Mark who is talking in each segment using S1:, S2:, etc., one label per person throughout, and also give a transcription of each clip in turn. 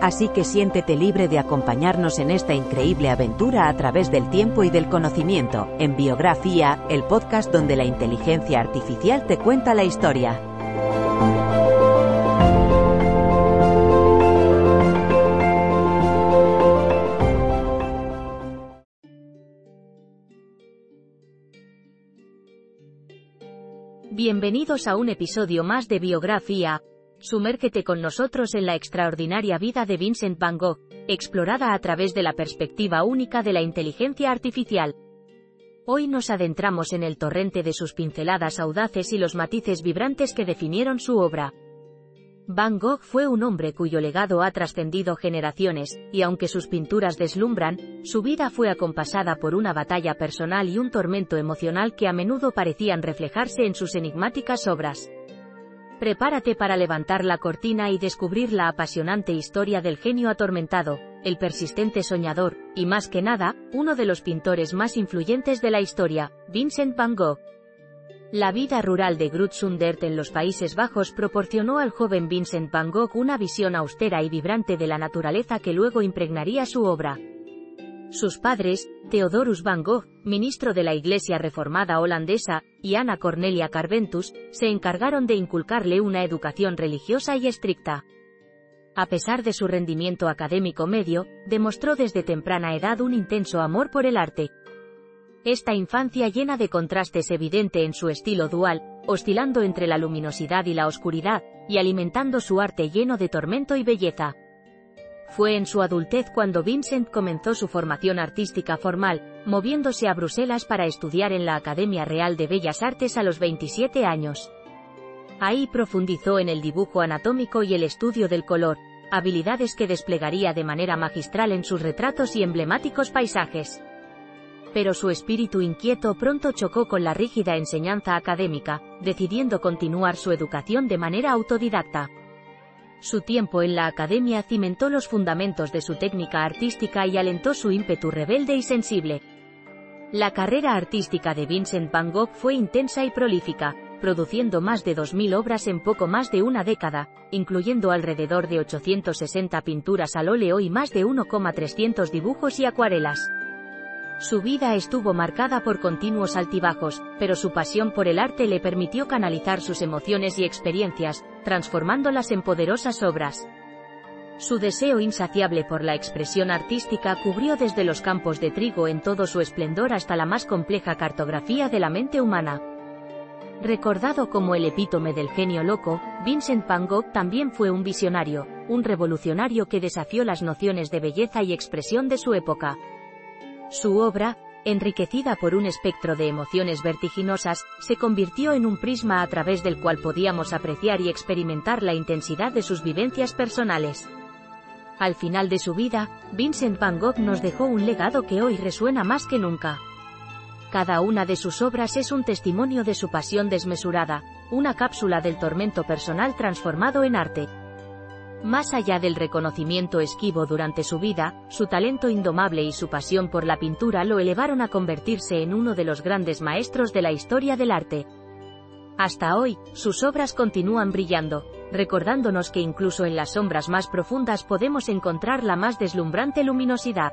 S1: Así que siéntete libre de acompañarnos en esta increíble aventura a través del tiempo y del conocimiento, en Biografía, el podcast donde la inteligencia artificial te cuenta la historia.
S2: Bienvenidos a un episodio más de Biografía, Sumérgete con nosotros en la extraordinaria vida de Vincent Van Gogh, explorada a través de la perspectiva única de la inteligencia artificial. Hoy nos adentramos en el torrente de sus pinceladas audaces y los matices vibrantes que definieron su obra. Van Gogh fue un hombre cuyo legado ha trascendido generaciones, y aunque sus pinturas deslumbran, su vida fue acompasada por una batalla personal y un tormento emocional que a menudo parecían reflejarse en sus enigmáticas obras. Prepárate para levantar la cortina y descubrir la apasionante historia del genio atormentado, el persistente soñador, y más que nada, uno de los pintores más influyentes de la historia, Vincent van Gogh. La vida rural de Grutsundert en los Países Bajos proporcionó al joven Vincent van Gogh una visión austera y vibrante de la naturaleza que luego impregnaría su obra. Sus padres, Theodorus van Gogh, ministro de la Iglesia Reformada holandesa, y Ana Cornelia Carventus, se encargaron de inculcarle una educación religiosa y estricta. A pesar de su rendimiento académico medio, demostró desde temprana edad un intenso amor por el arte. Esta infancia llena de contrastes evidente en su estilo dual, oscilando entre la luminosidad y la oscuridad, y alimentando su arte lleno de tormento y belleza. Fue en su adultez cuando Vincent comenzó su formación artística formal, moviéndose a Bruselas para estudiar en la Academia Real de Bellas Artes a los 27 años. Ahí profundizó en el dibujo anatómico y el estudio del color, habilidades que desplegaría de manera magistral en sus retratos y emblemáticos paisajes. Pero su espíritu inquieto pronto chocó con la rígida enseñanza académica, decidiendo continuar su educación de manera autodidacta. Su tiempo en la academia cimentó los fundamentos de su técnica artística y alentó su ímpetu rebelde y sensible. La carrera artística de Vincent van Gogh fue intensa y prolífica, produciendo más de 2.000 obras en poco más de una década, incluyendo alrededor de 860 pinturas al óleo y más de 1,300 dibujos y acuarelas. Su vida estuvo marcada por continuos altibajos, pero su pasión por el arte le permitió canalizar sus emociones y experiencias, transformándolas en poderosas obras. Su deseo insaciable por la expresión artística cubrió desde los campos de trigo en todo su esplendor hasta la más compleja cartografía de la mente humana. Recordado como el epítome del genio loco, Vincent van Gogh también fue un visionario, un revolucionario que desafió las nociones de belleza y expresión de su época. Su obra, enriquecida por un espectro de emociones vertiginosas, se convirtió en un prisma a través del cual podíamos apreciar y experimentar la intensidad de sus vivencias personales. Al final de su vida, Vincent van Gogh nos dejó un legado que hoy resuena más que nunca. Cada una de sus obras es un testimonio de su pasión desmesurada, una cápsula del tormento personal transformado en arte. Más allá del reconocimiento esquivo durante su vida, su talento indomable y su pasión por la pintura lo elevaron a convertirse en uno de los grandes maestros de la historia del arte. Hasta hoy, sus obras continúan brillando, recordándonos que incluso en las sombras más profundas podemos encontrar la más deslumbrante luminosidad.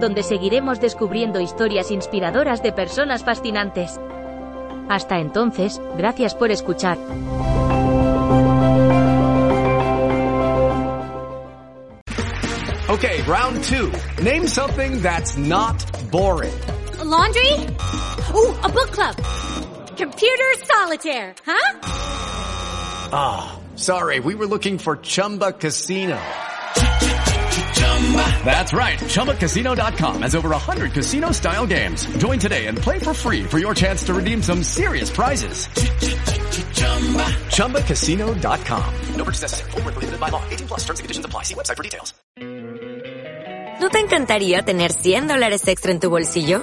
S2: donde seguiremos descubriendo historias inspiradoras de personas fascinantes. Hasta entonces, gracias por escuchar.
S3: Okay, round two. Name something that's not boring.
S4: A laundry? Ooh, a book club. Computer solitaire, huh?
S3: Ah, oh, sorry, we were looking for Chumba Casino. That's right. ChumbaCasino.com has over 100 casino style games. Join today and play for free for your chance to redeem some serious prizes. ChumbaCasino.com. No purchase necessary. Full prohibited by law. 18 plus terms and conditions apply. See website for details.
S5: ¿No te encantaría tener 100 dólares extra en tu bolsillo?